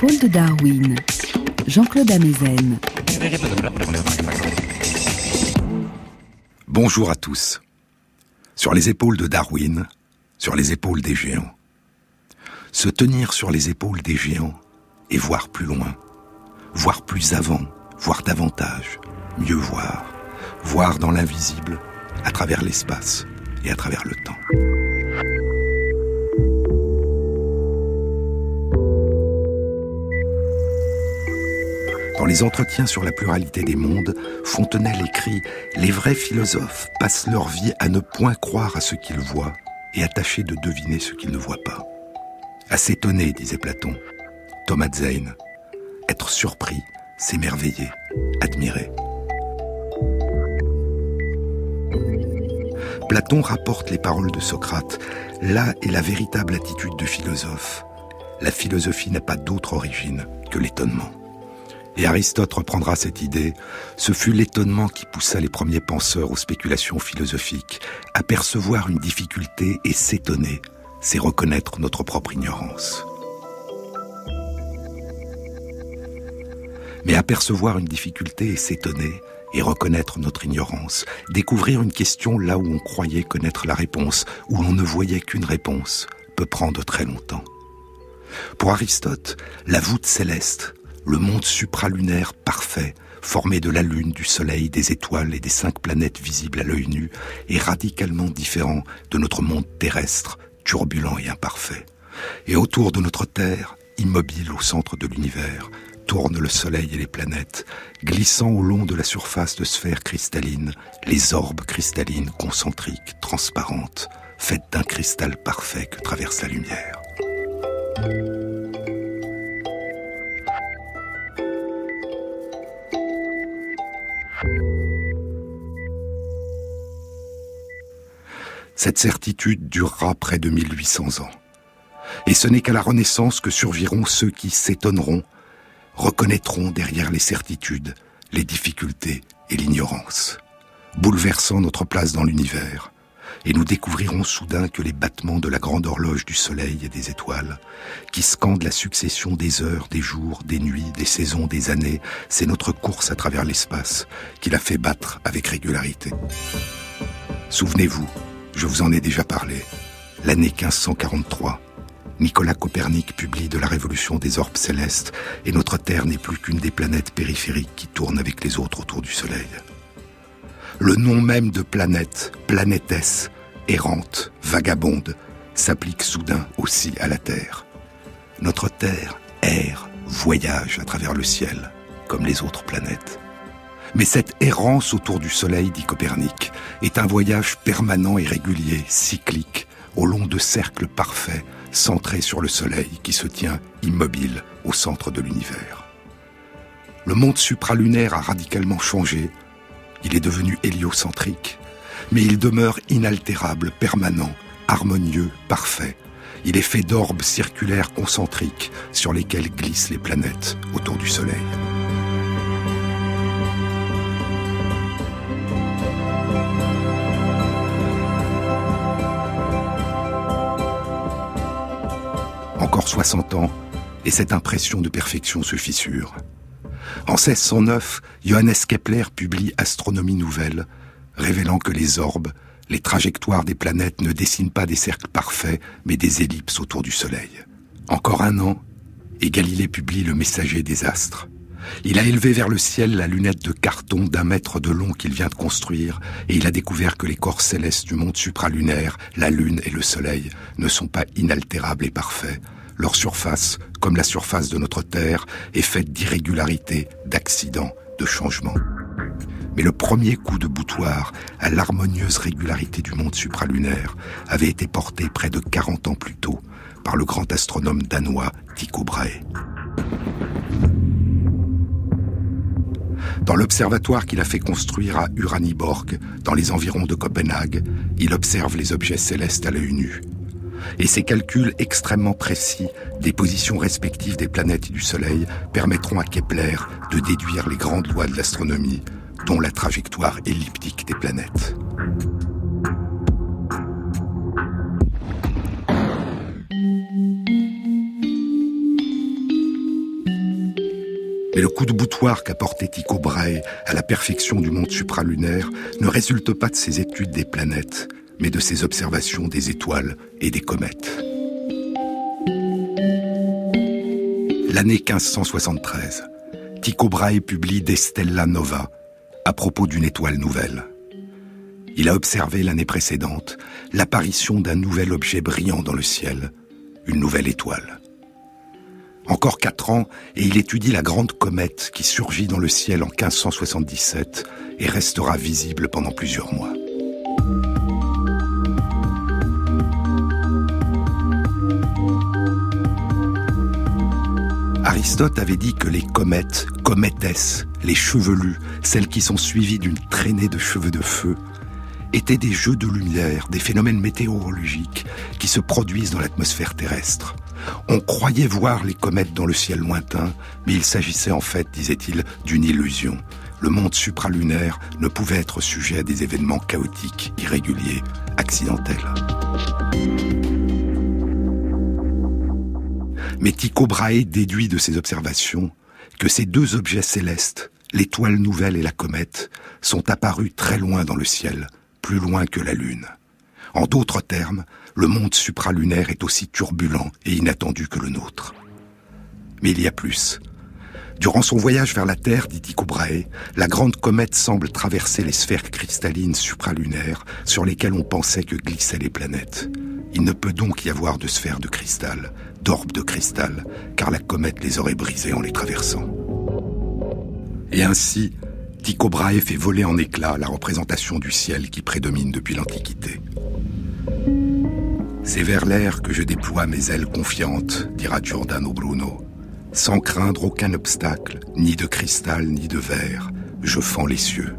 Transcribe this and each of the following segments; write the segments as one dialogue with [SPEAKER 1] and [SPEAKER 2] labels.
[SPEAKER 1] les épaules de Darwin. Jean-Claude Amezen.
[SPEAKER 2] Bonjour à tous. Sur les épaules de Darwin, sur les épaules des géants. Se tenir sur les épaules des géants et voir plus loin, voir plus avant, voir davantage, mieux voir, voir dans l'invisible, à travers l'espace et à travers le temps. Dans les entretiens sur la pluralité des mondes, Fontenelle écrit Les vrais philosophes passent leur vie à ne point croire à ce qu'ils voient et à tâcher de deviner ce qu'ils ne voient pas. À s'étonner, disait Platon. Thomas Zane. Être surpris, s'émerveiller, admirer. Platon rapporte les paroles de Socrate. Là est la véritable attitude de philosophe. La philosophie n'a pas d'autre origine que l'étonnement. Et Aristote reprendra cette idée. Ce fut l'étonnement qui poussa les premiers penseurs aux spéculations philosophiques. Apercevoir une difficulté et s'étonner, c'est reconnaître notre propre ignorance. Mais apercevoir une difficulté et s'étonner, et reconnaître notre ignorance, découvrir une question là où on croyait connaître la réponse, où l'on ne voyait qu'une réponse, peut prendre très longtemps. Pour Aristote, la voûte céleste, le monde supralunaire parfait, formé de la Lune, du Soleil, des étoiles et des cinq planètes visibles à l'œil nu, est radicalement différent de notre monde terrestre, turbulent et imparfait. Et autour de notre Terre, immobile au centre de l'univers, tournent le Soleil et les planètes, glissant au long de la surface de sphères cristallines, les orbes cristallines concentriques, transparentes, faites d'un cristal parfait que traverse la lumière. Cette certitude durera près de 1800 ans. Et ce n'est qu'à la Renaissance que surviront ceux qui s'étonneront, reconnaîtront derrière les certitudes les difficultés et l'ignorance, bouleversant notre place dans l'univers, et nous découvrirons soudain que les battements de la grande horloge du soleil et des étoiles, qui scandent la succession des heures, des jours, des nuits, des saisons, des années, c'est notre course à travers l'espace qui l'a fait battre avec régularité. Souvenez-vous, je vous en ai déjà parlé, l'année 1543, Nicolas Copernic publie de la révolution des orbes célestes et notre Terre n'est plus qu'une des planètes périphériques qui tournent avec les autres autour du Soleil. Le nom même de planète, planétesse, errante, vagabonde, s'applique soudain aussi à la Terre. Notre Terre erre, voyage à travers le ciel, comme les autres planètes. Mais cette errance autour du Soleil, dit Copernic, est un voyage permanent et régulier, cyclique, au long de cercles parfaits, centrés sur le Soleil qui se tient immobile au centre de l'univers. Le monde supralunaire a radicalement changé il est devenu héliocentrique, mais il demeure inaltérable, permanent, harmonieux, parfait. Il est fait d'orbes circulaires concentriques sur lesquels glissent les planètes autour du Soleil. Encore 60 ans, et cette impression de perfection se fissure. En 1609, Johannes Kepler publie Astronomie nouvelle, révélant que les orbes, les trajectoires des planètes ne dessinent pas des cercles parfaits, mais des ellipses autour du Soleil. Encore un an, et Galilée publie Le Messager des astres. Il a élevé vers le ciel la lunette de carton d'un mètre de long qu'il vient de construire, et il a découvert que les corps célestes du monde supralunaire, la Lune et le Soleil, ne sont pas inaltérables et parfaits, leur surface, comme la surface de notre Terre, est faite d'irrégularités, d'accidents, de changements. Mais le premier coup de boutoir à l'harmonieuse régularité du monde supralunaire avait été porté près de 40 ans plus tôt par le grand astronome danois Tycho Brahe. Dans l'observatoire qu'il a fait construire à Uraniborg, dans les environs de Copenhague, il observe les objets célestes à l'œil nu et ces calculs extrêmement précis des positions respectives des planètes et du Soleil permettront à Kepler de déduire les grandes lois de l'astronomie, dont la trajectoire elliptique des planètes. Mais le coup de boutoir qu'apportait Tycho Brahe à la perfection du monde supralunaire ne résulte pas de ses études des planètes, mais de ses observations des étoiles et des comètes. L'année 1573, Tycho Brahe publie Des Stella Nova à propos d'une étoile nouvelle. Il a observé l'année précédente l'apparition d'un nouvel objet brillant dans le ciel, une nouvelle étoile. Encore quatre ans, et il étudie la grande comète qui surgit dans le ciel en 1577 et restera visible pendant plusieurs mois. Aristote avait dit que les comètes, cométesses, les chevelus, celles qui sont suivies d'une traînée de cheveux de feu, étaient des jeux de lumière, des phénomènes météorologiques qui se produisent dans l'atmosphère terrestre. On croyait voir les comètes dans le ciel lointain, mais il s'agissait en fait, disait-il, d'une illusion. Le monde supralunaire ne pouvait être sujet à des événements chaotiques, irréguliers, accidentels. Mais Tycho Brahe déduit de ses observations que ces deux objets célestes, l'étoile nouvelle et la comète, sont apparus très loin dans le ciel, plus loin que la Lune. En d'autres termes, le monde supralunaire est aussi turbulent et inattendu que le nôtre. Mais il y a plus. Durant son voyage vers la Terre, dit Tycho Brahe, la grande comète semble traverser les sphères cristallines supralunaires sur lesquelles on pensait que glissaient les planètes. Il ne peut donc y avoir de sphères de cristal, d'orbes de cristal, car la comète les aurait brisées en les traversant. Et ainsi, Tycho Brahe fait voler en éclats la représentation du ciel qui prédomine depuis l'Antiquité. C'est vers l'air que je déploie mes ailes confiantes, dira Giordano Bruno. Sans craindre aucun obstacle, ni de cristal ni de verre, je fends les cieux.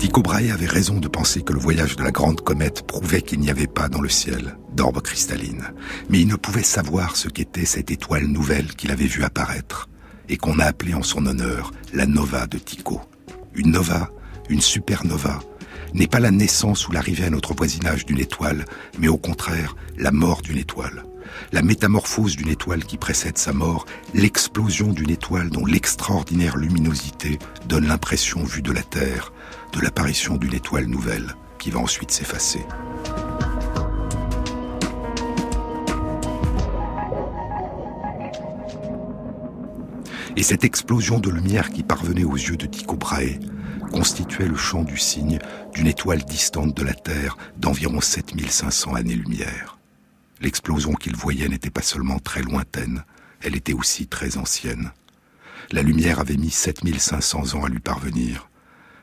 [SPEAKER 2] Tycho Brahe avait raison de penser que le voyage de la grande comète prouvait qu'il n'y avait pas dans le ciel d'orbe cristalline, mais il ne pouvait savoir ce qu'était cette étoile nouvelle qu'il avait vue apparaître et qu'on a appelée en son honneur la nova de Tycho. Une nova, une supernova, n'est pas la naissance ou l'arrivée à notre voisinage d'une étoile, mais au contraire la mort d'une étoile. La métamorphose d'une étoile qui précède sa mort, l'explosion d'une étoile dont l'extraordinaire luminosité donne l'impression vue de la Terre de l'apparition d'une étoile nouvelle qui va ensuite s'effacer. Et cette explosion de lumière qui parvenait aux yeux de Tycho Brahe constituait le champ du signe d'une étoile distante de la Terre d'environ 7500 années-lumière. L'explosion qu'il voyait n'était pas seulement très lointaine, elle était aussi très ancienne. La lumière avait mis 7500 ans à lui parvenir.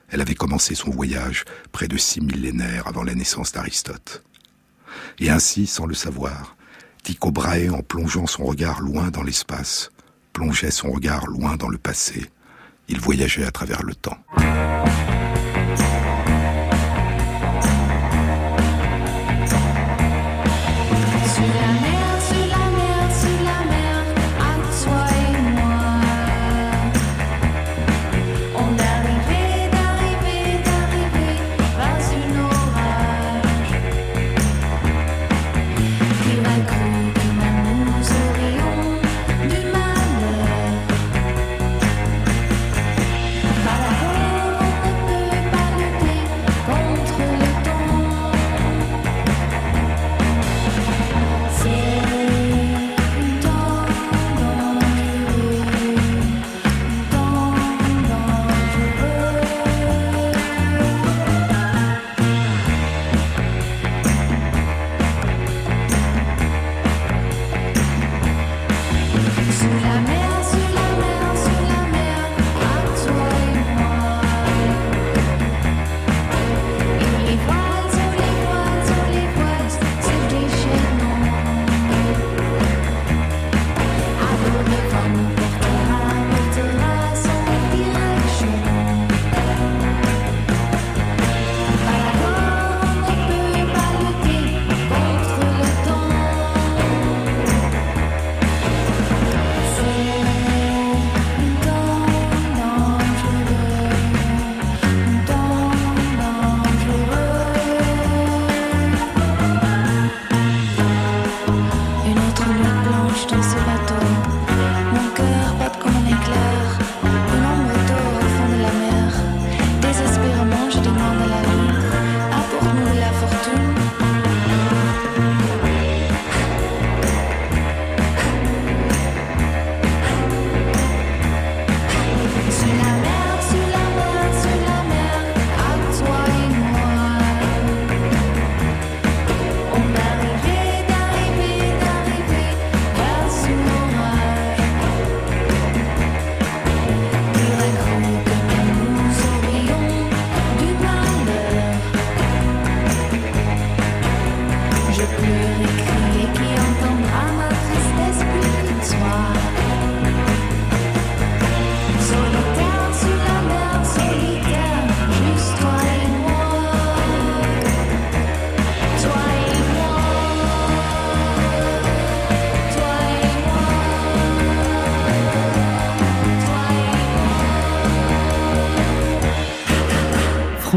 [SPEAKER 2] Elle avait commencé son voyage près de six millénaires avant la naissance d'Aristote. Et ainsi, sans le savoir, Tycho Brahe, en plongeant son regard loin dans l'espace, plongeait son regard loin dans le passé. Il voyageait à travers le temps.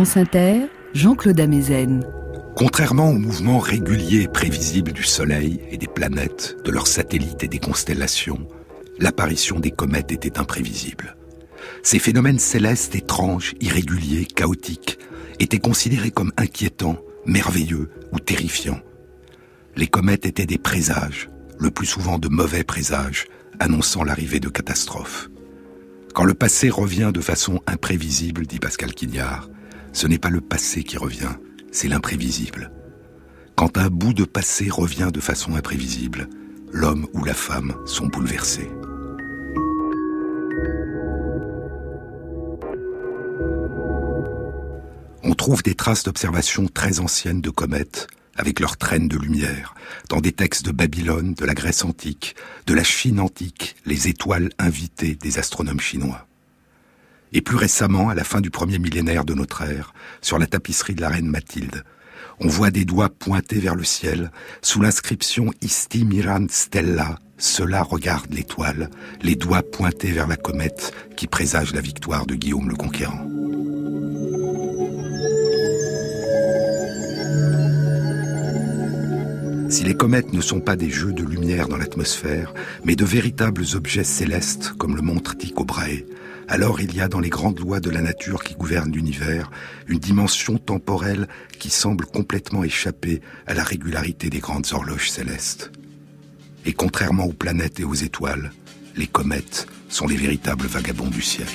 [SPEAKER 1] France Inter, Jean-Claude Amezen.
[SPEAKER 2] Contrairement au mouvement régulier et prévisible du Soleil et des planètes, de leurs satellites et des constellations, l'apparition des comètes était imprévisible. Ces phénomènes célestes étranges, irréguliers, chaotiques, étaient considérés comme inquiétants, merveilleux ou terrifiants. Les comètes étaient des présages, le plus souvent de mauvais présages, annonçant l'arrivée de catastrophes. Quand le passé revient de façon imprévisible, dit Pascal Quignard, ce n'est pas le passé qui revient, c'est l'imprévisible. Quand un bout de passé revient de façon imprévisible, l'homme ou la femme sont bouleversés. On trouve des traces d'observations très anciennes de comètes, avec leurs traînes de lumière, dans des textes de Babylone, de la Grèce antique, de la Chine antique, les étoiles invitées des astronomes chinois. Et plus récemment, à la fin du premier millénaire de notre ère, sur la tapisserie de la reine Mathilde, on voit des doigts pointés vers le ciel, sous l'inscription Isti Mirand Stella, cela regarde l'étoile, les doigts pointés vers la comète qui présage la victoire de Guillaume le Conquérant. Si les comètes ne sont pas des jeux de lumière dans l'atmosphère, mais de véritables objets célestes, comme le montre Tycho Brahe, alors il y a dans les grandes lois de la nature qui gouvernent l'univers une dimension temporelle qui semble complètement échapper à la régularité des grandes horloges célestes. Et contrairement aux planètes et aux étoiles, les comètes sont les véritables vagabonds du ciel.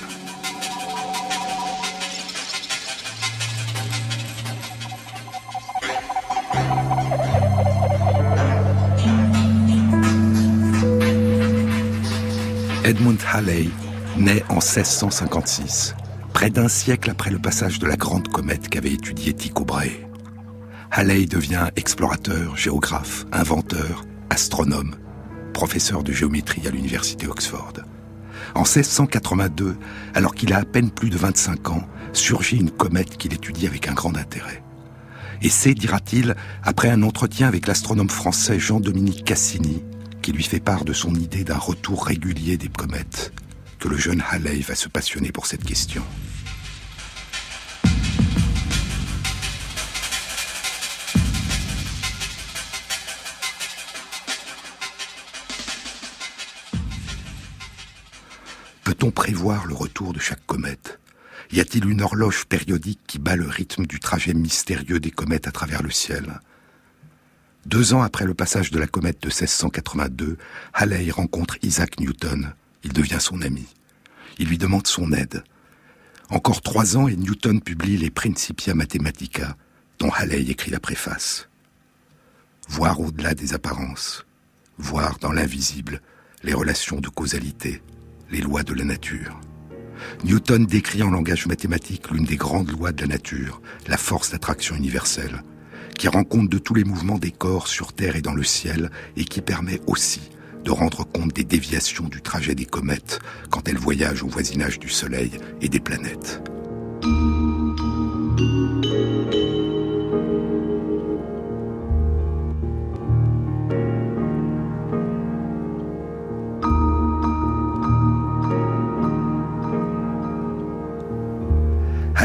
[SPEAKER 2] Edmund Halley naît en 1656, près d'un siècle après le passage de la grande comète qu'avait étudiée Tycho Brahe. Halley devient explorateur, géographe, inventeur, astronome, professeur de géométrie à l'université Oxford. En 1682, alors qu'il a à peine plus de 25 ans, surgit une comète qu'il étudie avec un grand intérêt. Et c'est, dira-t-il, après un entretien avec l'astronome français Jean-Dominique Cassini, qui lui fait part de son idée d'un retour régulier des comètes, que le jeune Halley va se passionner pour cette question. Peut-on prévoir le retour de chaque comète? Y a-t-il une horloge périodique qui bat le rythme du trajet mystérieux des comètes à travers le ciel? Deux ans après le passage de la comète de 1682, Halley rencontre Isaac Newton. Il devient son ami. Il lui demande son aide. Encore trois ans et Newton publie les Principia Mathematica, dont Halley écrit la préface. Voir au-delà des apparences, voir dans l'invisible les relations de causalité, les lois de la nature. Newton décrit en langage mathématique l'une des grandes lois de la nature, la force d'attraction universelle qui rend compte de tous les mouvements des corps sur Terre et dans le ciel, et qui permet aussi de rendre compte des déviations du trajet des comètes quand elles voyagent au voisinage du Soleil et des planètes.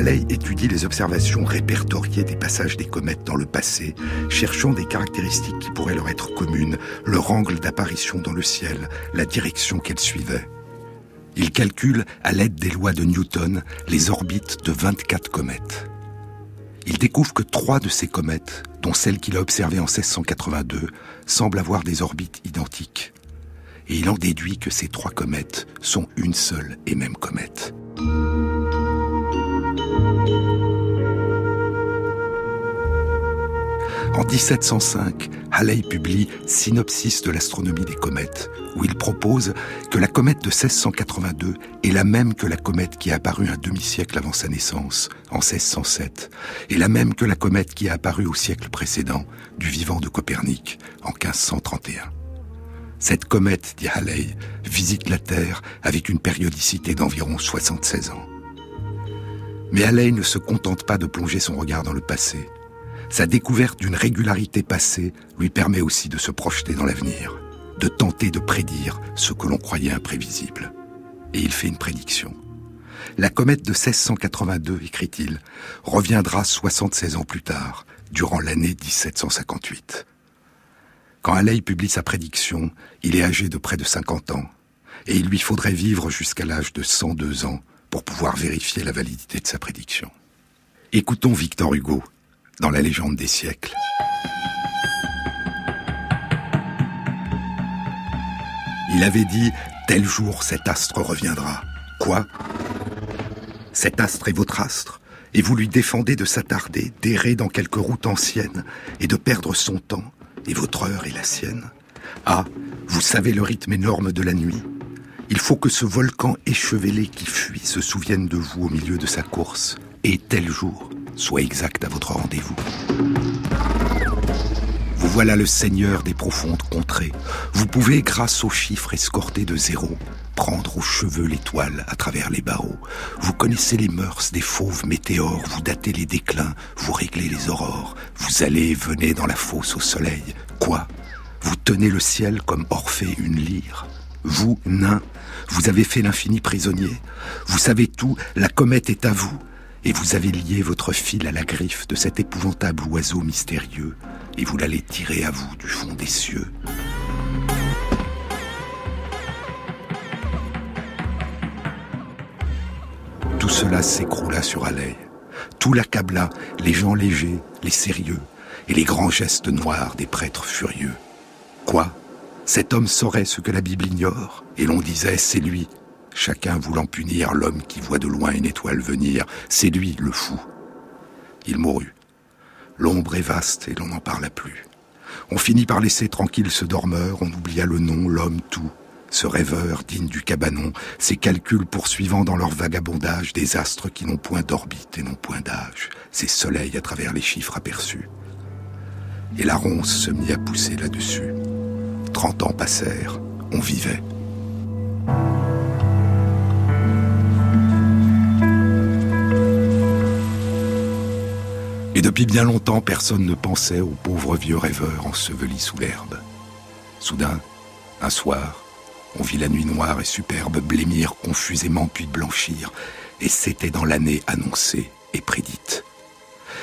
[SPEAKER 2] Halley étudie les observations répertoriées des passages des comètes dans le passé, cherchant des caractéristiques qui pourraient leur être communes, leur angle d'apparition dans le ciel, la direction qu'elles suivaient. Il calcule, à l'aide des lois de Newton, les orbites de 24 comètes. Il découvre que trois de ces comètes, dont celle qu'il a observée en 1682, semblent avoir des orbites identiques. Et il en déduit que ces trois comètes sont une seule et même comète. En 1705, Halley publie Synopsis de l'astronomie des comètes, où il propose que la comète de 1682 est la même que la comète qui a apparu un demi-siècle avant sa naissance, en 1607, et la même que la comète qui a apparu au siècle précédent, du vivant de Copernic, en 1531. Cette comète, dit Halley, visite la Terre avec une périodicité d'environ 76 ans. Mais Halley ne se contente pas de plonger son regard dans le passé. Sa découverte d'une régularité passée lui permet aussi de se projeter dans l'avenir, de tenter de prédire ce que l'on croyait imprévisible. Et il fait une prédiction. La comète de 1682, écrit-il, reviendra 76 ans plus tard, durant l'année 1758. Quand Halley publie sa prédiction, il est âgé de près de 50 ans, et il lui faudrait vivre jusqu'à l'âge de 102 ans pour pouvoir vérifier la validité de sa prédiction. Écoutons Victor Hugo dans La légende des siècles. Il avait dit Tel jour cet astre reviendra. Quoi? Cet astre est votre astre, et vous lui défendez de s'attarder, d'errer dans quelque route ancienne, et de perdre son temps, et votre heure est la sienne. Ah, vous savez le rythme énorme de la nuit. Il faut que ce volcan échevelé qui fuit se souvienne de vous au milieu de sa course, et tel jour soit exact à votre rendez-vous. Vous voilà le seigneur des profondes contrées. Vous pouvez, grâce aux chiffres escortés de zéro, prendre aux cheveux l'étoile à travers les barreaux. Vous connaissez les mœurs des fauves météores, vous datez les déclins, vous réglez les aurores. Vous allez et venez dans la fosse au soleil. Quoi? Vous tenez le ciel comme Orphée une lyre. Vous, nain, vous avez fait l'infini prisonnier. Vous savez tout, la comète est à vous. Et vous avez lié votre fil à la griffe de cet épouvantable oiseau mystérieux, et vous l'allez tirer à vous du fond des cieux. Tout cela s'écroula sur Alay. Tout l'accabla, les gens légers, les sérieux, et les grands gestes noirs des prêtres furieux. Quoi? Cet homme saurait ce que la Bible ignore, et l'on disait c'est lui, chacun voulant punir l'homme qui voit de loin une étoile venir, c'est lui le fou. Il mourut. L'ombre est vaste et l'on n'en parla plus. On finit par laisser tranquille ce dormeur, on oublia le nom, l'homme, tout ce rêveur digne du cabanon, ces calculs poursuivant dans leur vagabondage des astres qui n'ont point d'orbite et n'ont point d'âge, ces soleils à travers les chiffres aperçus. Et la ronce se mit à pousser là-dessus. Trente ans passèrent, on vivait. Et depuis bien longtemps, personne ne pensait au pauvre vieux rêveur enseveli sous l'herbe. Soudain, un soir, on vit la nuit noire et superbe blêmir confusément puis blanchir, et c'était dans l'année annoncée et prédite.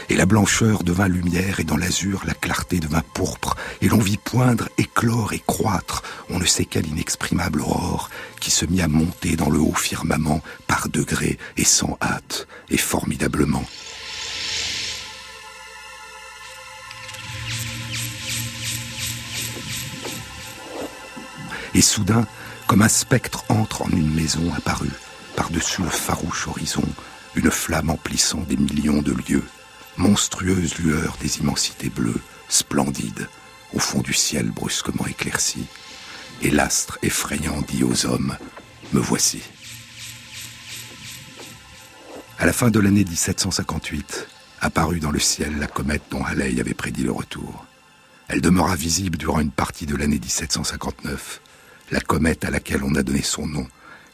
[SPEAKER 2] Et la blancheur devint lumière, et dans l'azur la clarté devint pourpre, et l'on vit poindre, éclore et croître, on ne sait quelle inexprimable aurore, qui se mit à monter dans le haut firmament, par degrés et sans hâte, et formidablement. Et soudain, comme un spectre entre en une maison apparue, par-dessus le farouche horizon, une flamme emplissant des millions de lieux, monstrueuse lueur des immensités bleues, splendide, au fond du ciel brusquement éclairci. Et l'astre effrayant dit aux hommes, Me voici. À la fin de l'année 1758, apparut dans le ciel la comète dont Halley avait prédit le retour. Elle demeura visible durant une partie de l'année 1759, la comète à laquelle on a donné son nom,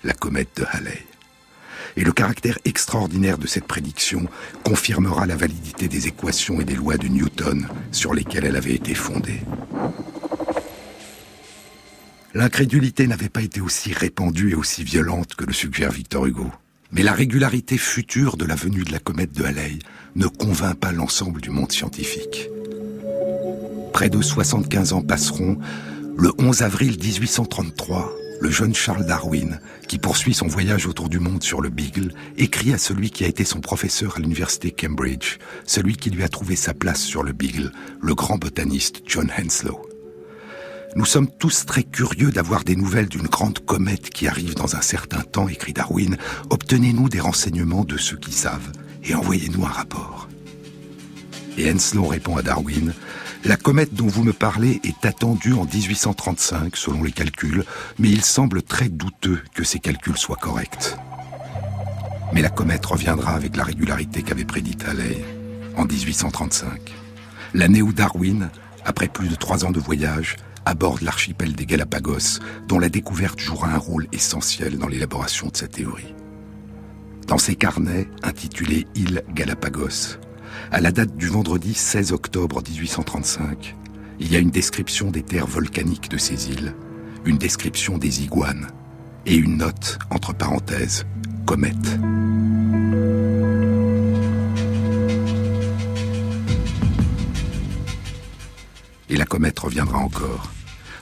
[SPEAKER 2] la comète de Halley. Et le caractère extraordinaire de cette prédiction confirmera la validité des équations et des lois de Newton sur lesquelles elle avait été fondée. L'incrédulité n'avait pas été aussi répandue et aussi violente que le suggère Victor Hugo. Mais la régularité future de la venue de la comète de Halley ne convainc pas l'ensemble du monde scientifique. Près de 75 ans passeront le 11 avril 1833, le jeune Charles Darwin, qui poursuit son voyage autour du monde sur le Beagle, écrit à celui qui a été son professeur à l'université Cambridge, celui qui lui a trouvé sa place sur le Beagle, le grand botaniste John Henslow. Nous sommes tous très curieux d'avoir des nouvelles d'une grande comète qui arrive dans un certain temps, écrit Darwin. Obtenez-nous des renseignements de ceux qui savent et envoyez-nous un rapport. Et Henslow répond à Darwin, la comète dont vous me parlez est attendue en 1835 selon les calculs, mais il semble très douteux que ces calculs soient corrects. Mais la comète reviendra avec la régularité qu'avait prédit Halley en 1835, l'année où Darwin, après plus de trois ans de voyage, aborde l'archipel des Galapagos, dont la découverte jouera un rôle essentiel dans l'élaboration de sa théorie. Dans ses carnets intitulés Île Galapagos, à la date du vendredi 16 octobre 1835, il y a une description des terres volcaniques de ces îles, une description des iguanes et une note, entre parenthèses, comète. Et la comète reviendra encore,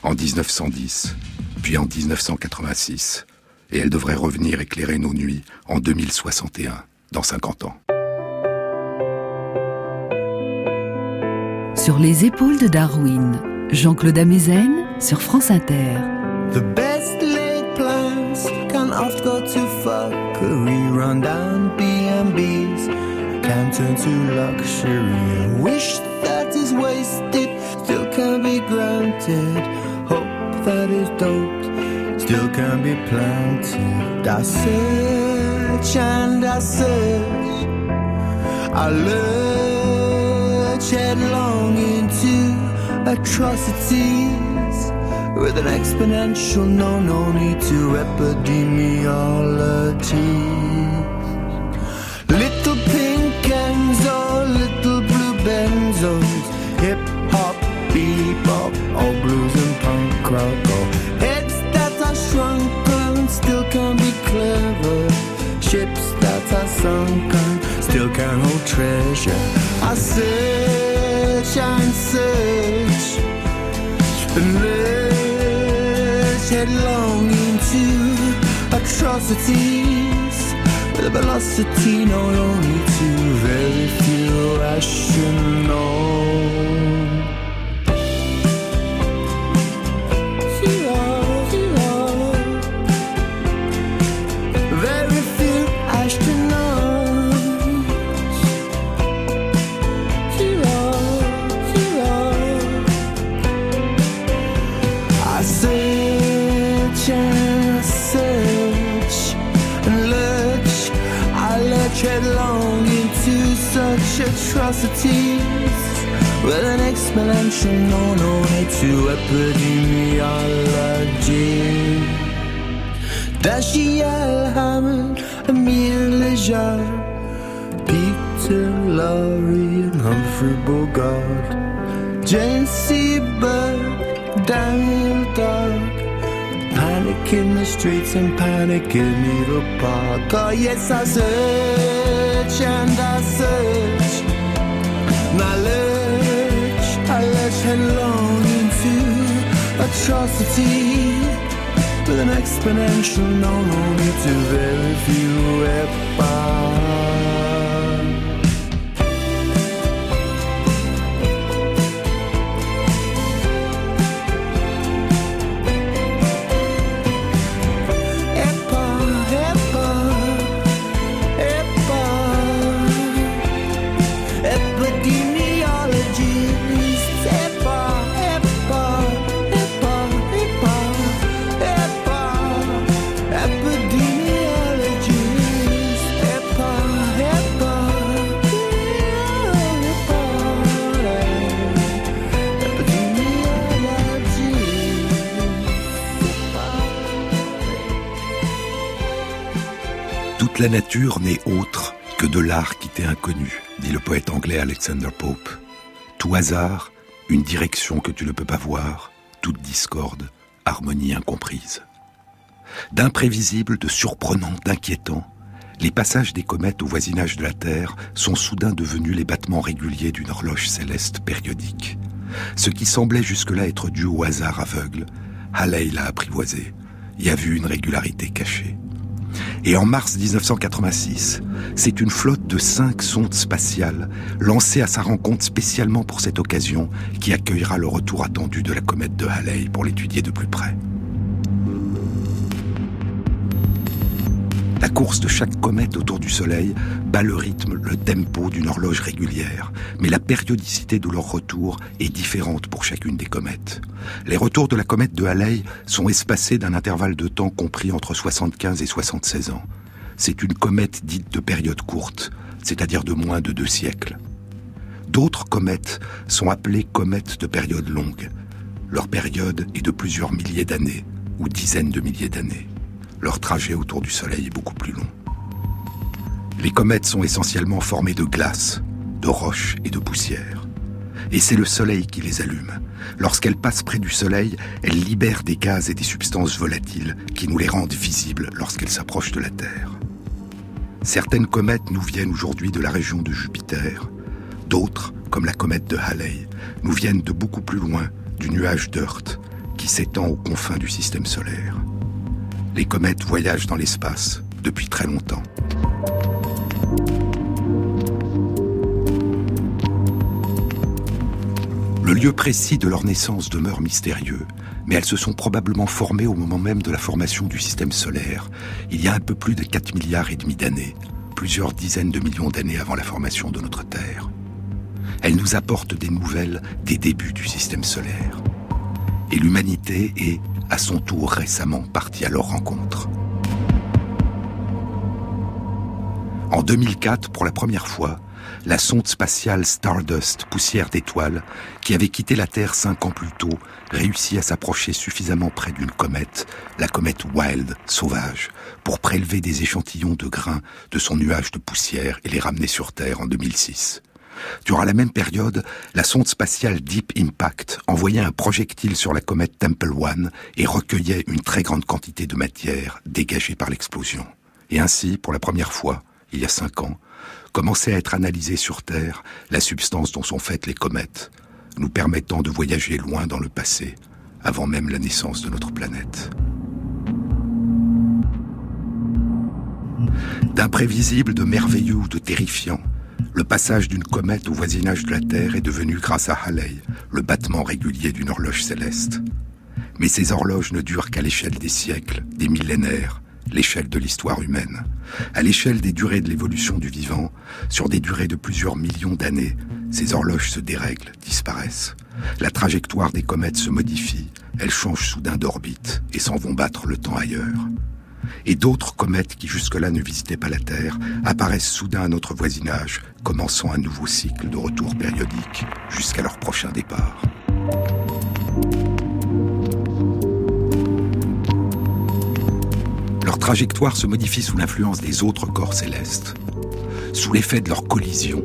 [SPEAKER 2] en 1910, puis en 1986, et elle devrait revenir éclairer nos nuits en 2061, dans 50 ans.
[SPEAKER 1] Sur les épaules de Darwin, Jean-Claude Amezen sur France Inter.
[SPEAKER 3] The best laid plans can oft go too far. Run down B&B's can turn to luxury. Wish that is wasted still can be granted. Hope that is don't still can be planted. I search and I search. I lurch headlong into atrocities with an exponential no, no need to epidemiology. Little pink Enzo, little blue benzos, hip hop, bebop, all blues and punk rock, all heads that are shrunken still can be clever, ships that are sunken still can hold treasure. I search and search and lurch headlong into atrocities with a velocity known only to very few rational. Atrocities with an exponential no no need to epidemiology. Hammond, Emile Lejar, Peter Lorre, and Humphrey Bogart, Jane Seabird, Daniel Dark. Panic in the streets and panic in Needle Park. Oh, yes, I search and I search. I lurch headlong into atrocity with an exponential no only to very few.
[SPEAKER 2] Dit le poète anglais Alexander Pope. Tout hasard, une direction que tu ne peux pas voir, toute discorde, harmonie incomprise. D'imprévisible, de surprenant, d'inquiétant, les passages des comètes au voisinage de la Terre sont soudain devenus les battements réguliers d'une horloge céleste périodique. Ce qui semblait jusque-là être dû au hasard aveugle, Halley l'a apprivoisé, y a vu une régularité cachée. Et en mars 1986, c'est une flotte de cinq sondes spatiales lancée à sa rencontre spécialement pour cette occasion qui accueillera le retour attendu de la comète de Halley pour l'étudier de plus près. Course de chaque comète autour du Soleil bat le rythme, le tempo d'une horloge régulière, mais la périodicité de leur retour est différente pour chacune des comètes. Les retours de la comète de Halley sont espacés d'un intervalle de temps compris entre 75 et 76 ans. C'est une comète dite de période courte, c'est-à-dire de moins de deux siècles. D'autres comètes sont appelées comètes de période longue. Leur période est de plusieurs milliers d'années ou dizaines de milliers d'années leur trajet autour du Soleil est beaucoup plus long. Les comètes sont essentiellement formées de glace, de roches et de poussière. Et c'est le Soleil qui les allume. Lorsqu'elles passent près du Soleil, elles libèrent des gaz et des substances volatiles qui nous les rendent visibles lorsqu'elles s'approchent de la Terre. Certaines comètes nous viennent aujourd'hui de la région de Jupiter, d'autres, comme la comète de Halley, nous viennent de beaucoup plus loin, du nuage d'Earth, qui s'étend aux confins du système solaire. Les comètes voyagent dans l'espace depuis très longtemps. Le lieu précis de leur naissance demeure mystérieux, mais elles se sont probablement formées au moment même de la formation du système solaire, il y a un peu plus de 4 milliards et demi d'années, plusieurs dizaines de millions d'années avant la formation de notre Terre. Elles nous apportent des nouvelles des débuts du système solaire. Et l'humanité est, à son tour récemment, partie à leur rencontre. En 2004, pour la première fois, la sonde spatiale Stardust, poussière d'étoiles, qui avait quitté la Terre cinq ans plus tôt, réussit à s'approcher suffisamment près d'une comète, la comète Wild, sauvage, pour prélever des échantillons de grains de son nuage de poussière et les ramener sur Terre en 2006. Durant la même période, la sonde spatiale Deep Impact envoyait un projectile sur la comète Temple One et recueillait une très grande quantité de matière dégagée par l'explosion. Et ainsi, pour la première fois, il y a cinq ans, commençait à être analysée sur Terre la substance dont sont faites les comètes, nous permettant de voyager loin dans le passé, avant même la naissance de notre planète. D'imprévisible, de merveilleux de terrifiant, le passage d'une comète au voisinage de la Terre est devenu, grâce à Halley, le battement régulier d'une horloge céleste. Mais ces horloges ne durent qu'à l'échelle des siècles, des millénaires, l'échelle de l'histoire humaine. À l'échelle des durées de l'évolution du vivant, sur des durées de plusieurs millions d'années, ces horloges se dérèglent, disparaissent. La trajectoire des comètes se modifie, elles changent soudain d'orbite et s'en vont battre le temps ailleurs. Et d'autres comètes qui jusque-là ne visitaient pas la Terre apparaissent soudain à notre voisinage, commençant un nouveau cycle de retour périodique jusqu'à leur prochain départ. Leur trajectoire se modifie sous l'influence des autres corps célestes, sous l'effet de leur collision,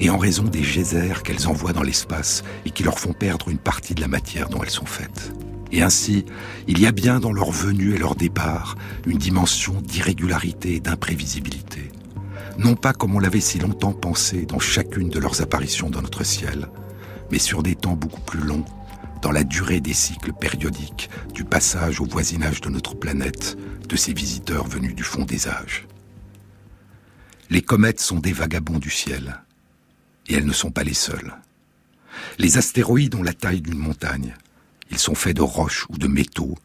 [SPEAKER 2] et en raison des geysers qu'elles envoient dans l'espace et qui leur font perdre une partie de la matière dont elles sont faites. Et ainsi, il y a bien dans leur venue et leur départ une dimension d'irrégularité et d'imprévisibilité. Non pas comme on l'avait si longtemps pensé dans chacune de leurs apparitions dans notre ciel, mais sur des temps beaucoup plus longs, dans la durée des cycles périodiques du passage au voisinage de notre planète de ces visiteurs venus du fond des âges. Les comètes sont des vagabonds du ciel, et elles ne sont pas les seules. Les astéroïdes ont la taille d'une montagne. Ils sont faits de roches ou de métaux.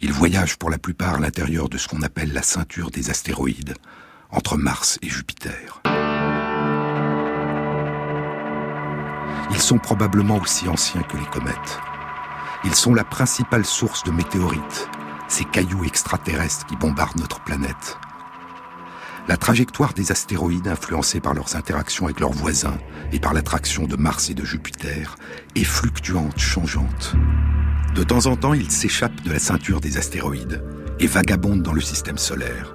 [SPEAKER 2] Ils voyagent pour la plupart à l'intérieur de ce qu'on appelle la ceinture des astéroïdes, entre Mars et Jupiter. Ils sont probablement aussi anciens que les comètes. Ils sont la principale source de météorites, ces cailloux extraterrestres qui bombardent notre planète. La trajectoire des astéroïdes, influencée par leurs interactions avec leurs voisins et par l'attraction de Mars et de Jupiter, est fluctuante, changeante. De temps en temps, ils s'échappent de la ceinture des astéroïdes et vagabondent dans le système solaire.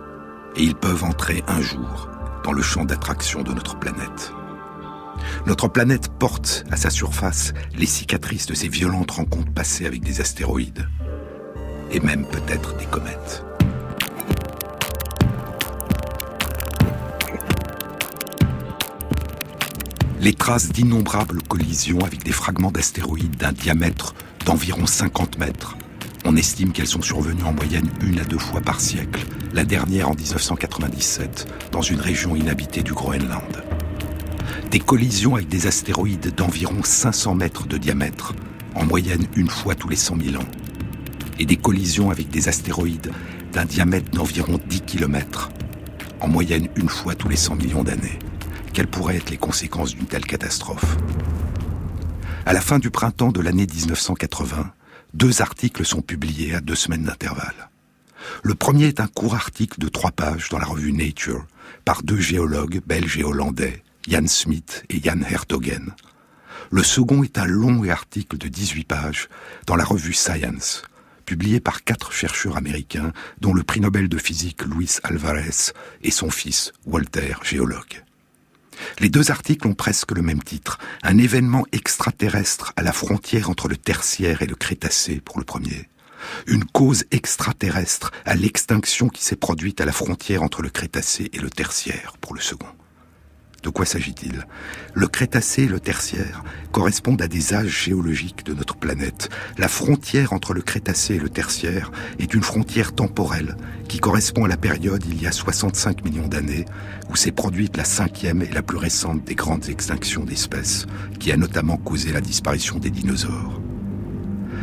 [SPEAKER 2] Et ils peuvent entrer un jour dans le champ d'attraction de notre planète. Notre planète porte à sa surface les cicatrices de ces violentes rencontres passées avec des astéroïdes, et même peut-être des comètes. Les traces d'innombrables collisions avec des fragments d'astéroïdes d'un diamètre d'environ 50 mètres. On estime qu'elles sont survenues en moyenne une à deux fois par siècle, la dernière en 1997, dans une région inhabitée du Groenland des collisions avec des astéroïdes d'environ 500 mètres de diamètre, en moyenne une fois tous les 100 000 ans, et des collisions avec des astéroïdes d'un diamètre d'environ 10 km, en moyenne une fois tous les 100 millions d'années. Quelles pourraient être les conséquences d'une telle catastrophe À la fin du printemps de l'année 1980, deux articles sont publiés à deux semaines d'intervalle. Le premier est un court article de trois pages dans la revue Nature par deux géologues belges et hollandais, Jan Smith et Jan Hertogen. Le second est un long article de 18 pages dans la revue Science, publié par quatre chercheurs américains, dont le prix Nobel de physique Luis Alvarez et son fils Walter, géologue. Les deux articles ont presque le même titre, un événement extraterrestre à la frontière entre le tertiaire et le crétacé pour le premier, une cause extraterrestre à l'extinction qui s'est produite à la frontière entre le Crétacé et le Tertiaire pour le second. De quoi s'agit-il? Le Crétacé et le Tertiaire correspondent à des âges géologiques de notre planète. La frontière entre le Crétacé et le Tertiaire est une frontière temporelle qui correspond à la période il y a 65 millions d'années où s'est produite la cinquième et la plus récente des grandes extinctions d'espèces qui a notamment causé la disparition des dinosaures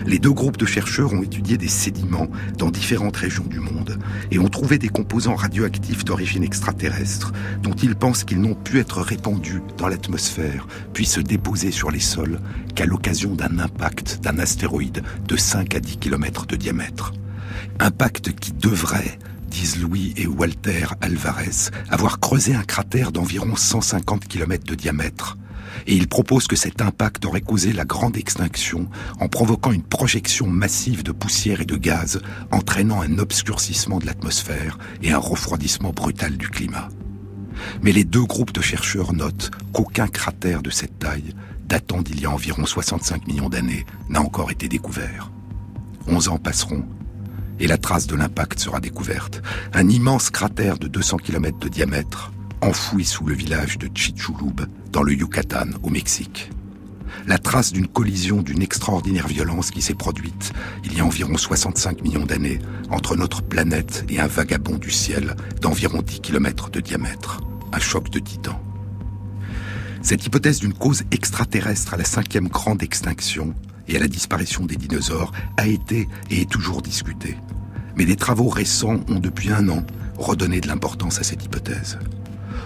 [SPEAKER 2] les deux groupes de chercheurs ont étudié des sédiments dans différentes régions du monde et ont trouvé des composants radioactifs d'origine extraterrestre dont ils pensent qu'ils n'ont pu être répandus dans l'atmosphère puis se déposer sur les sols qu'à l'occasion d'un impact d'un astéroïde de 5 à 10 km de diamètre. Impact qui devrait disent Louis et Walter Alvarez, avoir creusé un cratère d'environ 150 km de diamètre et il propose que cet impact aurait causé la grande extinction en provoquant une projection massive de poussière et de gaz, entraînant un obscurcissement de l'atmosphère et un refroidissement brutal du climat. Mais les deux groupes de chercheurs notent qu'aucun cratère de cette taille, datant d'il y a environ 65 millions d'années, n'a encore été découvert. Onze ans passeront et la trace de l'impact sera découverte. Un immense cratère de 200 km de diamètre, enfoui sous le village de Chichulub, dans le Yucatan, au Mexique. La trace d'une collision d'une extraordinaire violence qui s'est produite il y a environ 65 millions d'années entre notre planète et un vagabond du ciel d'environ 10 km de diamètre. Un choc de titan. Cette hypothèse d'une cause extraterrestre à la cinquième grande extinction et à la disparition des dinosaures a été et est toujours discutée. Mais des travaux récents ont depuis un an redonné de l'importance à cette hypothèse.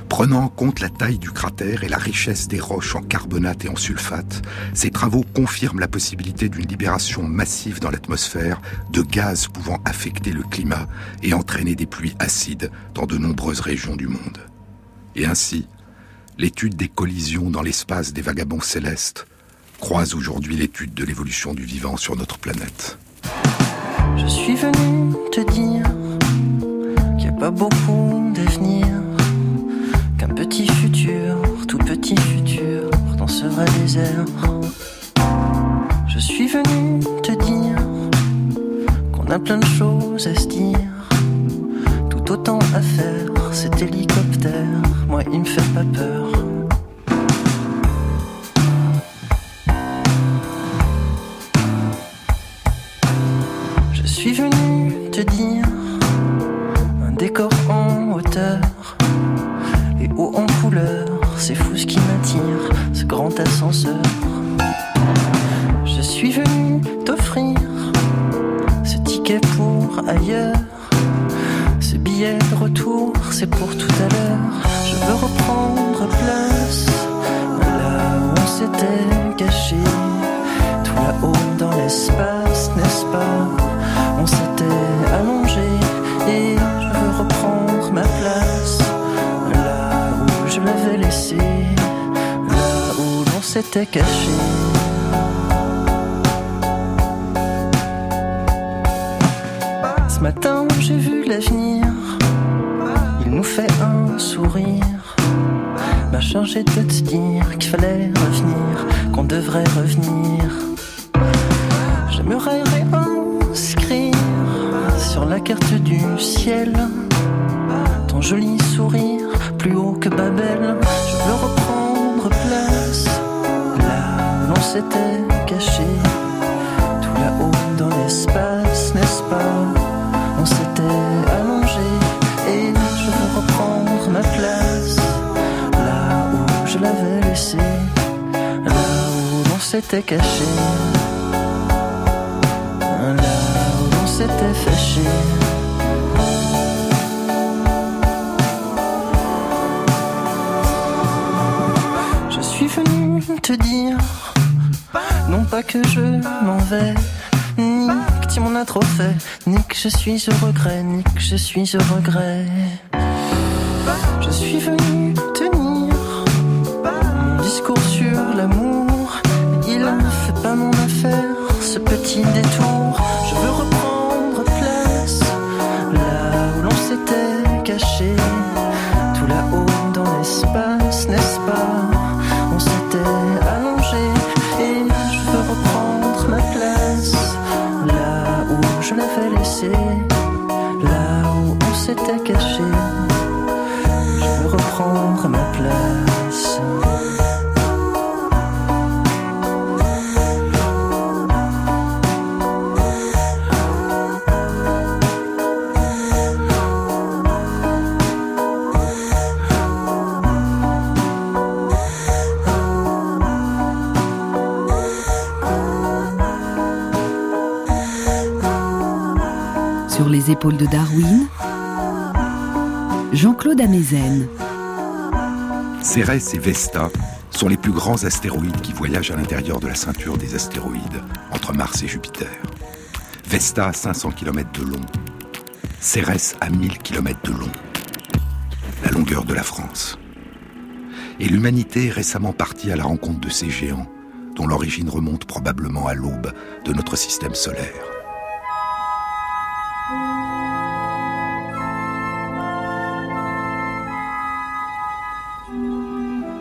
[SPEAKER 2] Prenant en compte la taille du cratère et la richesse des roches en carbonate et en sulfate, ces travaux confirment la possibilité d'une libération massive dans l'atmosphère de gaz pouvant affecter le climat et entraîner des pluies acides dans de nombreuses régions du monde. Et ainsi, l'étude des collisions dans l'espace des vagabonds célestes croise aujourd'hui l'étude de l'évolution du vivant sur notre planète.
[SPEAKER 4] Je suis venu te dire qu'il n'y a pas beaucoup d'avenir petit futur, tout petit futur, dans ce vrai désert. Je suis venu te dire qu'on a plein de choses à se dire, tout autant à faire. Cet hélicoptère, moi il me fait pas peur. Je suis venu C'est fou ce qui m'attire, ce grand ascenseur. Je suis venu t'offrir ce ticket pour ailleurs. Ce billet de retour, c'est pour tout à l'heure. Je veux reprendre place là où on s'était caché. Tout là-haut caché. Ce matin, j'ai vu l'avenir. Il nous fait un sourire. M'a chargé de te dire qu'il fallait revenir, qu'on devrait revenir. J'aimerais réinscrire sur la carte du ciel ton joli sourire plus haut que Babel. S'était caché, tout là-haut dans l'espace, n'est-ce pas? On s'était allongé et je veux reprendre ma place. Là où je l'avais laissé, là où l'on s'était caché, là où l'on s'était fâché. te dire, non pas que je m'en vais, ni que tu m'en as trop fait, ni que je suis au regret, ni que je suis au regret. Je suis venu tenir mon discours sur l'amour, il ne fait pas mon affaire, ce petit détour.
[SPEAKER 2] Cérès et Vesta sont les plus grands astéroïdes qui voyagent à l'intérieur de la ceinture des astéroïdes, entre Mars et Jupiter. Vesta a 500 km de long, Cérès a 1000 km de long, la longueur de la France. Et l'humanité est récemment partie à la rencontre de ces géants, dont l'origine remonte probablement à l'aube de notre système solaire.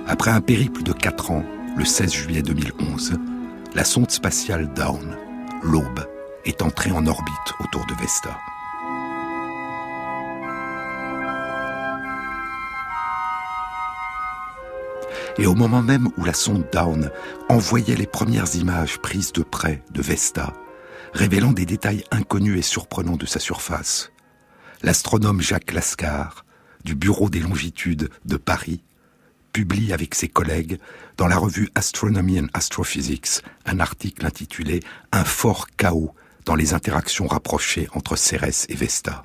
[SPEAKER 2] Après un périple de 4 ans, le 16 juillet 2011, la sonde spatiale Dawn, l'Aube, est entrée en orbite autour de Vesta. Et au moment même où la sonde Dawn envoyait les premières images prises de près de Vesta, révélant des détails inconnus et surprenants de sa surface, l'astronome Jacques Lascar, du Bureau des longitudes de Paris, publie avec ses collègues dans la revue Astronomy and Astrophysics un article intitulé Un fort chaos dans les interactions rapprochées entre Cérès et Vesta.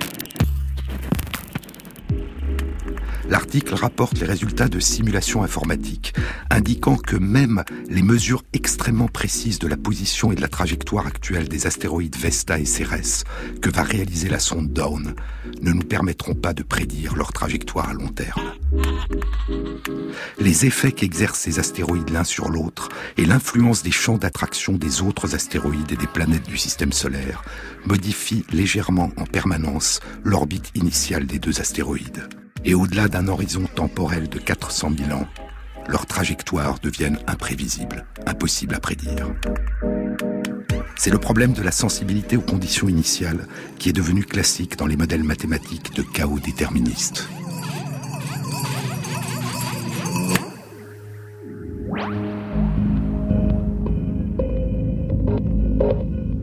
[SPEAKER 2] L'article rapporte les résultats de simulations informatiques, indiquant que même les mesures extrêmement précises de la position et de la trajectoire actuelle des astéroïdes Vesta et Cérès que va réaliser la sonde Dawn ne nous permettront pas de prédire leur trajectoire à long terme. Les effets qu'exercent ces astéroïdes l'un sur l'autre et l'influence des champs d'attraction des autres astéroïdes et des planètes du système solaire modifient légèrement en permanence l'orbite initiale des deux astéroïdes et au-delà d'un horizon temporel de 400 000 ans, leurs trajectoires deviennent imprévisibles, impossibles à prédire. C'est le problème de la sensibilité aux conditions initiales qui est devenu classique dans les modèles mathématiques de chaos déterministe.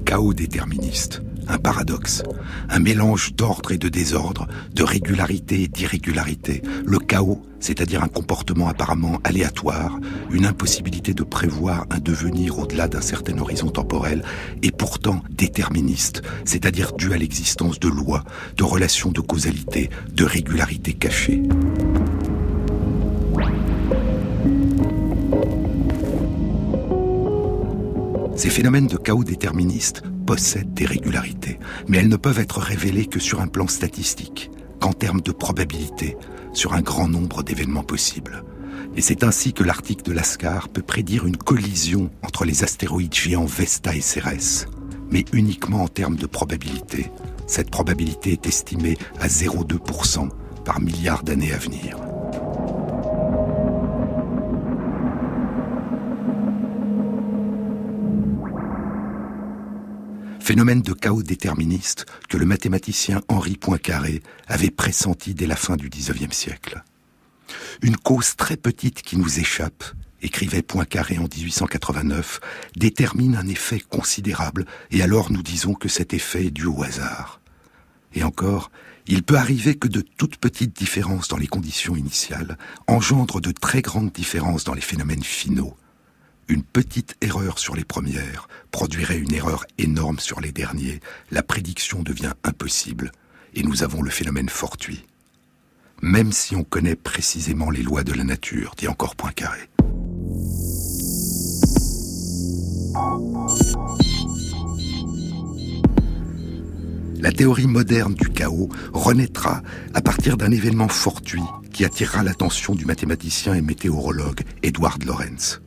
[SPEAKER 2] Chaos déterministe un paradoxe, un mélange d'ordre et de désordre, de régularité et d'irrégularité, le chaos, c'est-à-dire un comportement apparemment aléatoire, une impossibilité de prévoir un devenir au-delà d'un certain horizon temporel, et pourtant déterministe, c'est-à-dire dû à l'existence de lois, de relations de causalité, de régularité cachée. Ces phénomènes de chaos déterministe possèdent des régularités, mais elles ne peuvent être révélées que sur un plan statistique, qu'en termes de probabilité, sur un grand nombre d'événements possibles. Et c'est ainsi que l'article de Lascar peut prédire une collision entre les astéroïdes géants Vesta et Cérès, mais uniquement en termes de probabilité. Cette probabilité est estimée à 0,2% par milliard d'années à venir. Phénomène de chaos déterministe que le mathématicien Henri Poincaré avait pressenti dès la fin du XIXe siècle. Une cause très petite qui nous échappe, écrivait Poincaré en 1889, détermine un effet considérable, et alors nous disons que cet effet est dû au hasard. Et encore, il peut arriver que de toutes petites différences dans les conditions initiales engendrent de très grandes différences dans les phénomènes finaux, une petite erreur sur les premières produirait une erreur énorme sur les derniers. La prédiction devient impossible et nous avons le phénomène fortuit. Même si on connaît précisément les lois de la nature, dit encore Poincaré. La théorie moderne du chaos renaîtra à partir d'un événement fortuit qui attirera l'attention du mathématicien et météorologue Edward Lorenz.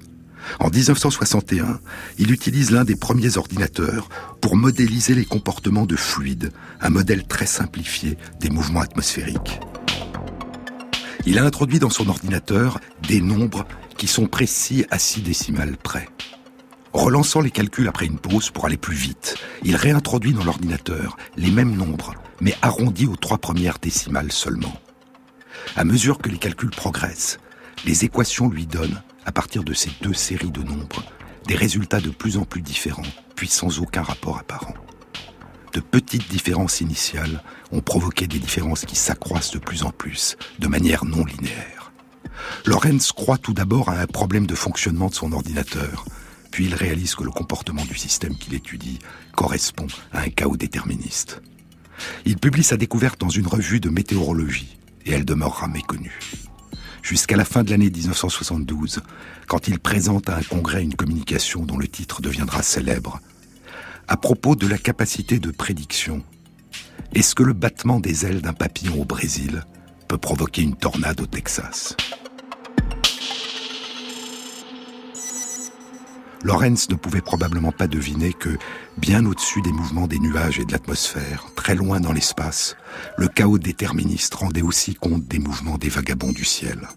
[SPEAKER 2] En 1961, il utilise l'un des premiers ordinateurs pour modéliser les comportements de fluides, un modèle très simplifié des mouvements atmosphériques. Il a introduit dans son ordinateur des nombres qui sont précis à 6 décimales près. Relançant les calculs après une pause pour aller plus vite, il réintroduit dans l'ordinateur les mêmes nombres, mais arrondis aux trois premières décimales seulement. À mesure que les calculs progressent, les équations lui donnent à partir de ces deux séries de nombres, des résultats de plus en plus différents, puis sans aucun rapport apparent. De petites différences initiales ont provoqué des différences qui s'accroissent de plus en plus, de manière non linéaire. Lorenz croit tout d'abord à un problème de fonctionnement de son ordinateur, puis il réalise que le comportement du système qu'il étudie correspond à un chaos déterministe. Il publie sa découverte dans une revue de météorologie et elle demeurera méconnue. Jusqu'à la fin de l'année 1972, quand il présente à un congrès une communication dont le titre deviendra célèbre, à propos de la capacité de prédiction. Est-ce que le battement des ailes d'un papillon au Brésil peut provoquer une tornade au Texas? Lorenz ne pouvait probablement pas deviner que, bien au-dessus des mouvements des nuages et de l'atmosphère, très loin dans l'espace, le chaos déterministe rendait aussi compte des mouvements des vagabonds du ciel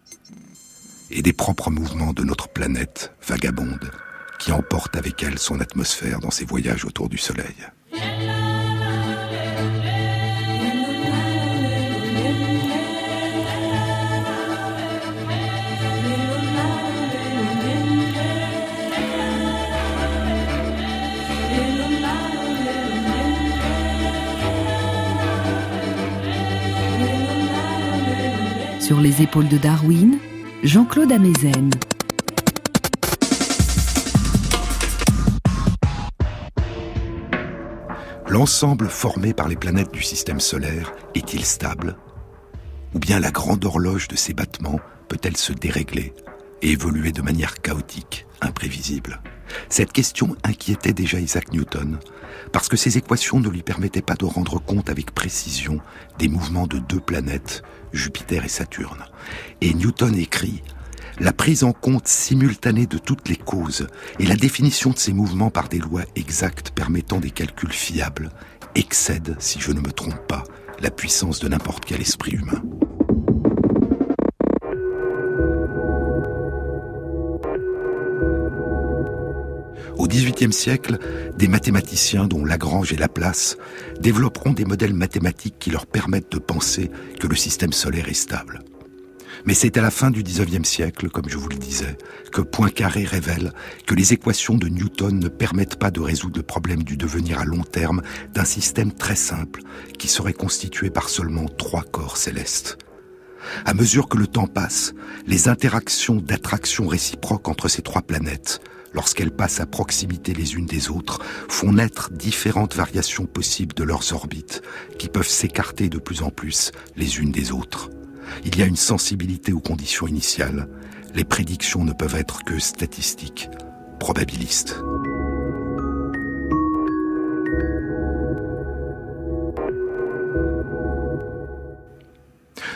[SPEAKER 2] et des propres mouvements de notre planète vagabonde qui emporte avec elle son atmosphère dans ses voyages autour du Soleil.
[SPEAKER 1] Sur les épaules de Darwin, Jean-Claude Amezen.
[SPEAKER 2] L'ensemble formé par les planètes du système solaire est-il stable? Ou bien la grande horloge de ses battements peut-elle se dérégler et évoluer de manière chaotique, imprévisible? Cette question inquiétait déjà Isaac Newton, parce que ses équations ne lui permettaient pas de rendre compte avec précision des mouvements de deux planètes, Jupiter et Saturne. Et Newton écrit la prise en compte simultanée de toutes les causes et la définition de ces mouvements par des lois exactes permettant des calculs fiables excède, si je ne me trompe pas, la puissance de n'importe quel esprit humain. Au XVIIIe siècle, des mathématiciens dont Lagrange et Laplace développeront des modèles mathématiques qui leur permettent de penser que le système solaire est stable. Mais c'est à la fin du XIXe siècle, comme je vous le disais, que Poincaré révèle que les équations de Newton ne permettent pas de résoudre le problème du devenir à long terme d'un système très simple qui serait constitué par seulement trois corps célestes. À mesure que le temps passe, les interactions d'attraction réciproque entre ces trois planètes lorsqu'elles passent à proximité les unes des autres, font naître différentes variations possibles de leurs orbites, qui peuvent s'écarter de plus en plus les unes des autres. Il y a une sensibilité aux conditions initiales. Les prédictions ne peuvent être que statistiques, probabilistes.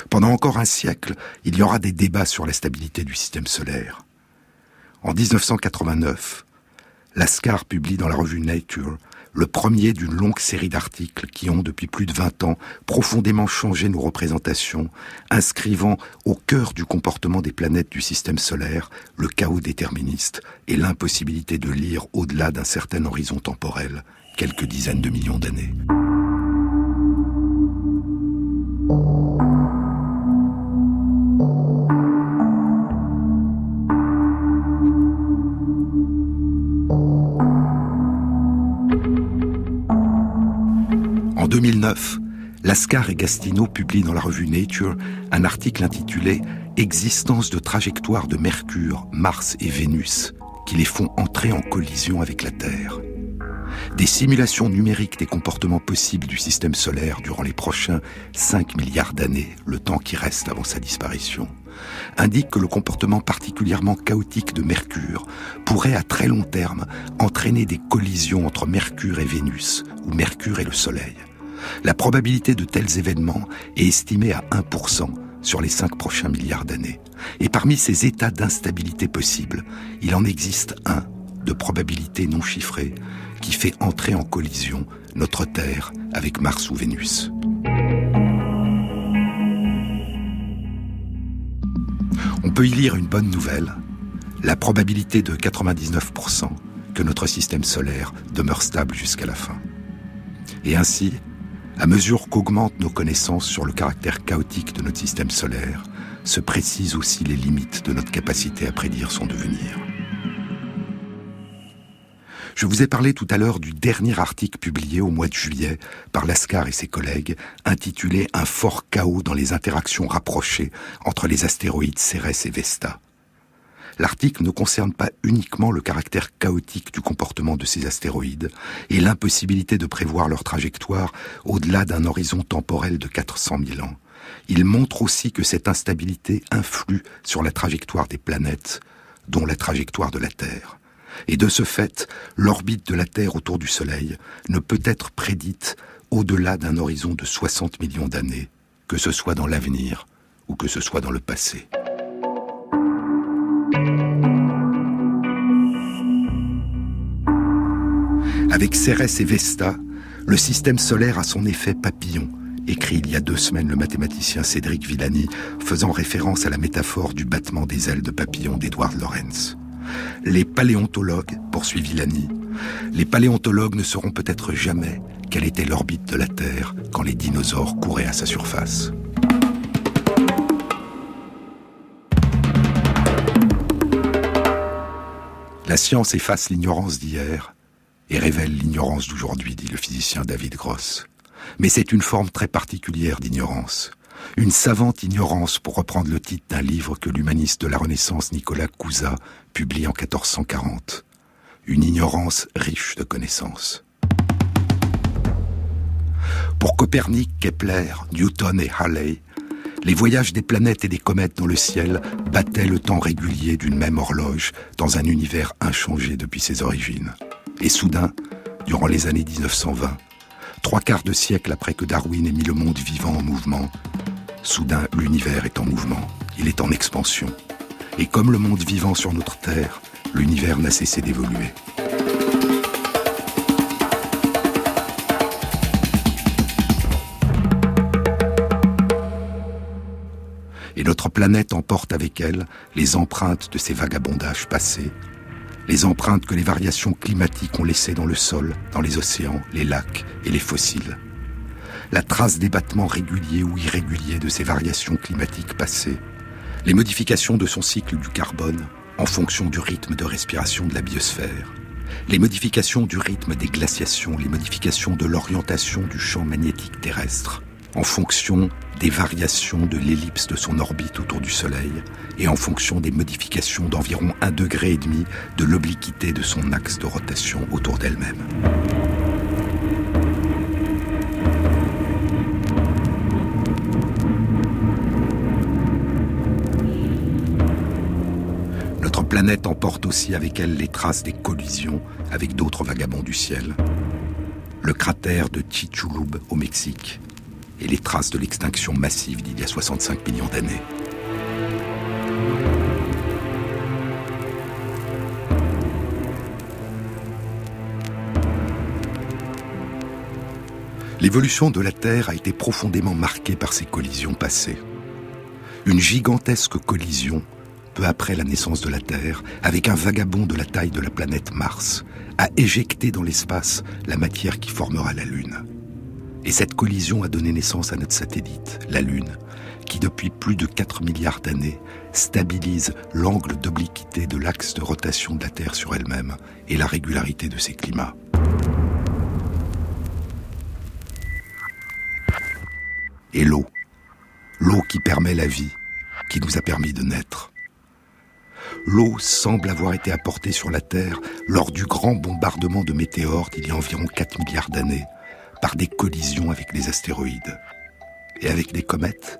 [SPEAKER 2] Pendant encore un siècle, il y aura des débats sur la stabilité du système solaire. En 1989, Lascar publie dans la revue Nature le premier d'une longue série d'articles qui ont, depuis plus de 20 ans, profondément changé nos représentations, inscrivant au cœur du comportement des planètes du système solaire le chaos déterministe et l'impossibilité de lire au-delà d'un certain horizon temporel, quelques dizaines de millions d'années. En 2009, Lascar et Gastineau publient dans la revue Nature un article intitulé Existence de trajectoires de Mercure, Mars et Vénus qui les font entrer en collision avec la Terre. Des simulations numériques des comportements possibles du système solaire durant les prochains 5 milliards d'années, le temps qui reste avant sa disparition, indiquent que le comportement particulièrement chaotique de Mercure pourrait à très long terme entraîner des collisions entre Mercure et Vénus, ou Mercure et le Soleil. La probabilité de tels événements est estimée à 1% sur les 5 prochains milliards d'années. Et parmi ces états d'instabilité possibles, il en existe un de probabilité non chiffrée qui fait entrer en collision notre Terre avec Mars ou Vénus. On peut y lire une bonne nouvelle, la probabilité de 99% que notre système solaire demeure stable jusqu'à la fin. Et ainsi, à mesure qu'augmentent nos connaissances sur le caractère chaotique de notre système solaire, se précisent aussi les limites de notre capacité à prédire son devenir. Je vous ai parlé tout à l'heure du dernier article publié au mois de juillet par Lascar et ses collègues, intitulé Un fort chaos dans les interactions rapprochées entre les astéroïdes Cérès et Vesta. L'article ne concerne pas uniquement le caractère chaotique du comportement de ces astéroïdes et l'impossibilité de prévoir leur trajectoire au-delà d'un horizon temporel de 400 000 ans. Il montre aussi que cette instabilité influe sur la trajectoire des planètes, dont la trajectoire de la Terre. Et de ce fait, l'orbite de la Terre autour du Soleil ne peut être prédite au-delà d'un horizon de 60 millions d'années, que ce soit dans l'avenir ou que ce soit dans le passé. Avec Cérès et Vesta, le système solaire a son effet papillon, écrit il y a deux semaines le mathématicien Cédric Villani, faisant référence à la métaphore du battement des ailes de papillon d'Edward Lorenz. Les paléontologues, poursuit Villani, les paléontologues ne sauront peut-être jamais quelle était l'orbite de la Terre quand les dinosaures couraient à sa surface. La science efface l'ignorance d'hier et révèle l'ignorance d'aujourd'hui, dit le physicien David Gross. Mais c'est une forme très particulière d'ignorance. Une savante ignorance, pour reprendre le titre d'un livre que l'humaniste de la Renaissance Nicolas Cousa publie en 1440. Une ignorance riche de connaissances. Pour Copernic, Kepler, Newton et Halley, les voyages des planètes et des comètes dans le ciel battaient le temps régulier d'une même horloge dans un univers inchangé depuis ses origines. Et soudain, durant les années 1920, trois quarts de siècle après que Darwin ait mis le monde vivant en mouvement, soudain l'univers est en mouvement, il est en expansion. Et comme le monde vivant sur notre Terre, l'univers n'a cessé d'évoluer. Notre planète emporte avec elle les empreintes de ces vagabondages passés, les empreintes que les variations climatiques ont laissées dans le sol, dans les océans, les lacs et les fossiles. La trace des battements réguliers ou irréguliers de ces variations climatiques passées, les modifications de son cycle du carbone en fonction du rythme de respiration de la biosphère, les modifications du rythme des glaciations, les modifications de l'orientation du champ magnétique terrestre, en fonction des variations de l'ellipse de son orbite autour du Soleil et en fonction des modifications d'environ un degré et demi de l'obliquité de son axe de rotation autour d'elle-même. Notre planète emporte aussi avec elle les traces des collisions avec d'autres vagabonds du ciel. Le cratère de Chichulub au Mexique, et les traces de l'extinction massive d'il y a 65 millions d'années. L'évolution de la Terre a été profondément marquée par ces collisions passées. Une gigantesque collision, peu après la naissance de la Terre, avec un vagabond de la taille de la planète Mars, a éjecté dans l'espace la matière qui formera la Lune. Et cette collision a donné naissance à notre satellite, la Lune, qui depuis plus de 4 milliards d'années stabilise l'angle d'obliquité de l'axe de rotation de la Terre sur elle-même et la régularité de ses climats. Et l'eau, l'eau qui permet la vie, qui nous a permis de naître. L'eau semble avoir été apportée sur la Terre lors du grand bombardement de météores d'il y a environ 4 milliards d'années, par des collisions avec les astéroïdes et avec des comètes.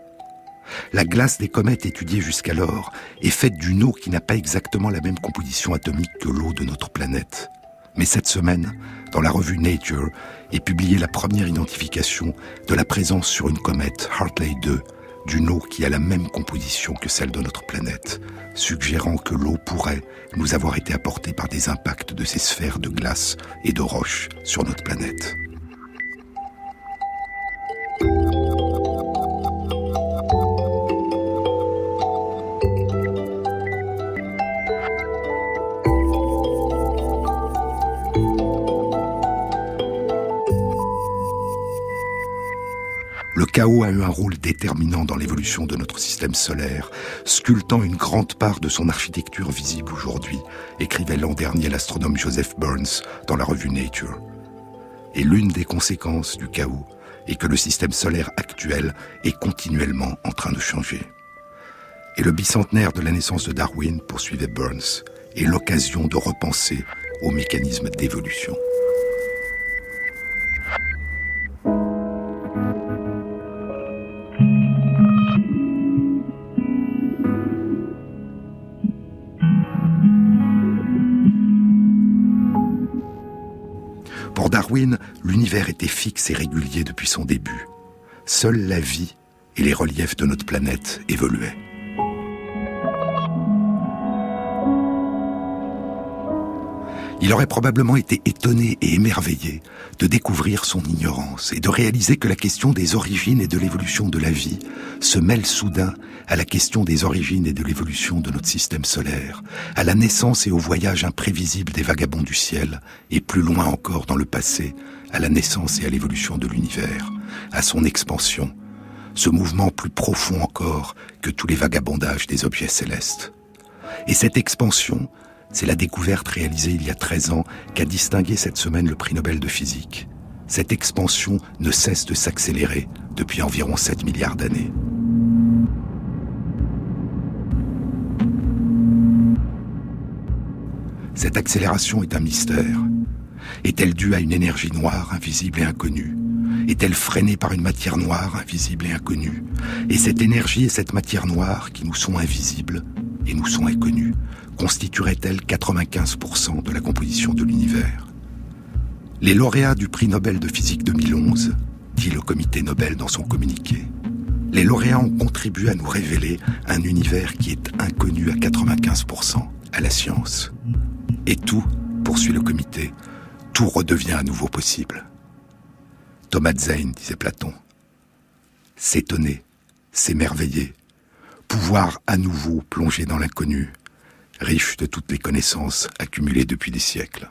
[SPEAKER 2] La glace des comètes étudiée jusqu'alors est faite d'une eau qui n'a pas exactement la même composition atomique que l'eau de notre planète. Mais cette semaine, dans la revue Nature, est publiée la première identification de la présence sur une comète, Hartley 2, d'une eau qui a la même composition que celle de notre planète, suggérant que l'eau pourrait nous avoir été apportée par des impacts de ces sphères de glace et de roches sur notre planète. Le chaos a eu un rôle déterminant dans l'évolution de notre système solaire, sculptant une grande part de son architecture visible aujourd'hui, écrivait l'an dernier l'astronome Joseph Burns dans la revue Nature. Et l'une des conséquences du chaos et que le système solaire actuel est continuellement en train de changer. Et le bicentenaire de la naissance de Darwin, poursuivait Burns, est l'occasion de repenser aux mécanismes d'évolution. L'univers était fixe et régulier depuis son début. Seule la vie et les reliefs de notre planète évoluaient. Il aurait probablement été étonné et émerveillé de découvrir son ignorance et de réaliser que la question des origines et de l'évolution de la vie se mêle soudain à la question des origines et de l'évolution de notre système solaire, à la naissance et au voyage imprévisible des vagabonds du ciel, et plus loin encore dans le passé, à la naissance et à l'évolution de l'univers, à son expansion, ce mouvement plus profond encore que tous les vagabondages des objets célestes. Et cette expansion, c'est la découverte réalisée il y a 13 ans qu'a distingué cette semaine le prix Nobel de physique. Cette expansion ne cesse de s'accélérer depuis environ 7 milliards d'années. Cette accélération est un mystère. Est-elle due à une énergie noire, invisible et inconnue? Est-elle freinée par une matière noire, invisible et inconnue? Et cette énergie et cette matière noire, qui nous sont invisibles et nous sont inconnues, constituerait-elle 95% de la composition de l'univers? Les lauréats du prix Nobel de physique 2011, dit le comité Nobel dans son communiqué, les lauréats ont contribué à nous révéler un univers qui est inconnu à 95% à la science. Et tout, poursuit le comité, tout redevient à nouveau possible. Thomas Zane, disait Platon. S'étonner, s'émerveiller, pouvoir à nouveau plonger dans l'inconnu, riche de toutes les connaissances accumulées depuis des siècles.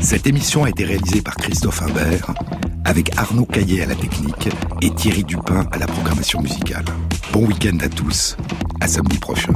[SPEAKER 2] Cette émission a été réalisée par Christophe Imbert, avec Arnaud Caillé à la technique et Thierry Dupin à la programmation musicale. Bon week-end à tous, à samedi prochain.